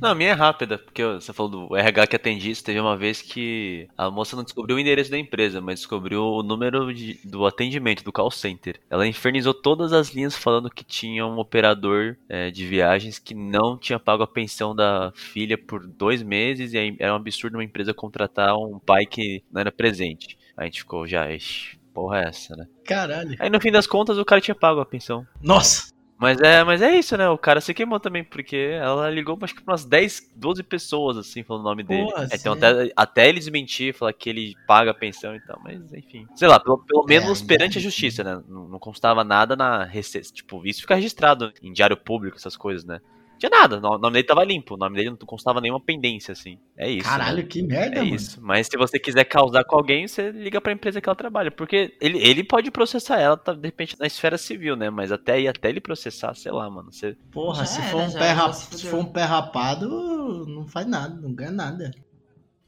Não, a minha é rápida, porque você falou do RH que atendi isso. Teve uma vez que a moça não descobriu o endereço da empresa, mas descobriu o número de- do atendimento, do call center. Ela infernizou todas as linhas falando que tinha um operador é, de viagens que não tinha pago a pensão da filha por dois meses, e era um absurdo uma empresa contratar um pai que não era presente. A gente ficou já, ixi, porra é essa, né? Caralho. Aí no fim das contas o cara tinha pago a pensão. Nossa! Mas é, mas é isso, né? O cara se queimou também, porque ela ligou acho que pra umas 10, 12 pessoas, assim, falando o nome dele. Pô, então sim. até, até ele desmentir, falar que ele paga a pensão e tal, mas enfim. Sei lá, pelo, pelo É, menos ainda perante a é. justiça, né? Não, não constava nada na receita. Tipo, isso fica registrado em diário público, essas coisas, né? Tinha nada, o nome dele tava limpo, o nome dele não constava nenhuma pendência, assim. É isso. Caralho, né? que merda, É mano. isso. Mas se você quiser causar com alguém, você liga pra empresa que ela trabalha. Porque ele, ele pode processar ela, tá, de repente, na esfera civil, né? Mas até aí, até ele processar, sei lá, mano. Você... Porra, se era, for, um já, pé já se se for um pé rapado, não faz nada, não ganha nada.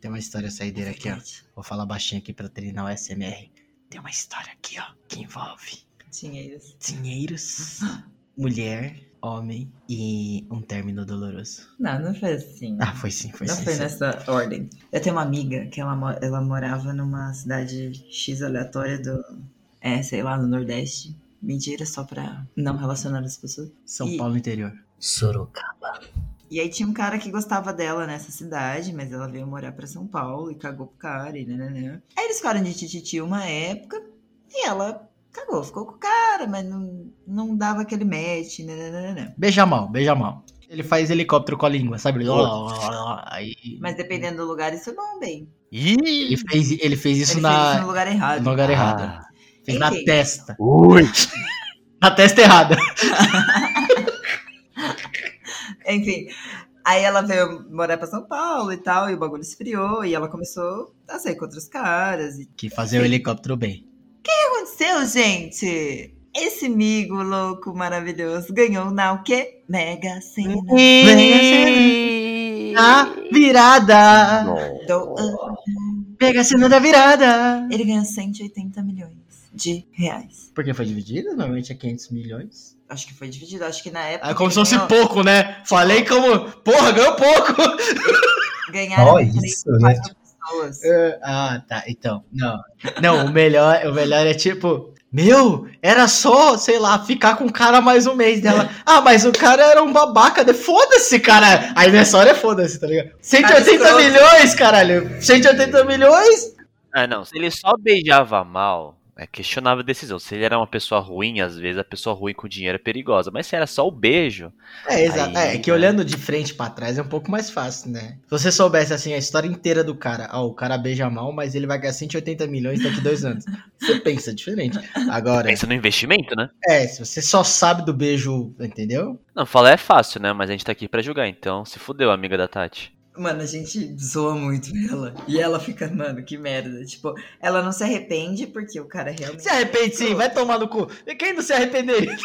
Tem uma história saideira aqui, ó. Vou falar baixinho aqui pra treinar o SMR. Tem uma história aqui, ó, que envolve Dinheiros. dinheiros, mulher, homem e um término doloroso. Não, não foi assim. Ah, foi sim, foi não sim. foi sim. nessa ordem. Eu tenho uma amiga que ela, ela morava numa cidade X aleatória do. É, sei lá, no Nordeste. Mentira, só pra não relacionar as pessoas. São E- Paulo interior. Sorocaba. E aí tinha um cara que gostava dela nessa cidade, mas ela veio morar pra São Paulo e cagou pro cara e nananã. Aí eles ficaram de tititi uma época e ela cagou, ficou com o cara, mas não, não dava aquele match, nananã. Beija mal, beija mal. Ele faz helicóptero com a língua, sabe? Aí, Mas dependendo do lugar, isso é bom, bem. ele fez, ele fez isso Ele na, fez isso no lugar errado. no lugar Ah. errado. Fez na testa. Ui! Na testa errada. Enfim, aí ela veio morar pra São Paulo e tal, e o bagulho esfriou, e ela começou a sair com outros caras. E o Que fazer o helicóptero bem. que aconteceu, gente? Esse amigo louco, maravilhoso, ganhou na o quê? Mega Sena. A virada. Do- Pega a cena da virada. Ele ganhou 180 milhões de reais. Porque foi dividido? Normalmente é 500 milhões. Acho que foi dividido, acho que na época. Ah, como se fosse ganhou- pouco, né? Falei como. Porra, ganhou pouco! Ganharam três, isso, né? quatro pessoas. É, ah, tá. Então, não. Não, o melhor, o melhor é tipo. Meu, era só, sei lá, ficar com o cara mais um mês dela. Ah, mas o cara era um babaca. de- Foda-se, cara. Aí nessa hora é foda-se, tá ligado? 180 escroto. milhões, caralho. 180 milhões? Ah, não. Se ele só beijava mal, é questionável a decisão. Se ele era uma pessoa ruim, às vezes a pessoa ruim com dinheiro é perigosa. Mas se era só o beijo. É, exato. Aí, é, que olhando de frente pra trás é um pouco mais fácil, né? Se você soubesse, assim, a história inteira do cara, ó, o cara beija mal, mas ele vai ganhar 180 milhões daqui dois anos. Você pensa diferente. Agora, Pensa no investimento, né? é, se você só sabe do beijo, entendeu? Não, falar é fácil, né? Mas a gente tá aqui pra julgar, então se fudeu, amiga da Tati. Mano, a gente zoa muito ela. E ela fica, mano, que merda. Tipo, ela não se arrepende porque o cara realmente. Se arrepende sim, vai tomar no cu. E quem não se arrependeria?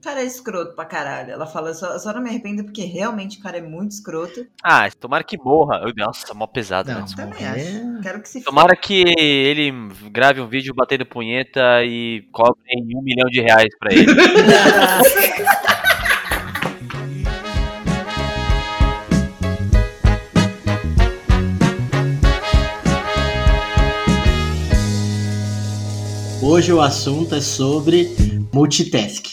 O cara é escroto pra caralho. Ela fala, só, só não me arrependo porque realmente o cara é muito escroto. Ah, tomara que morra. Nossa, mó pesado, Não, né? Também acho. Quero que se Tomara que ele grave um vídeo batendo punheta e cobrem um milhão de reais pra ele. Hoje o assunto é sobre multitask.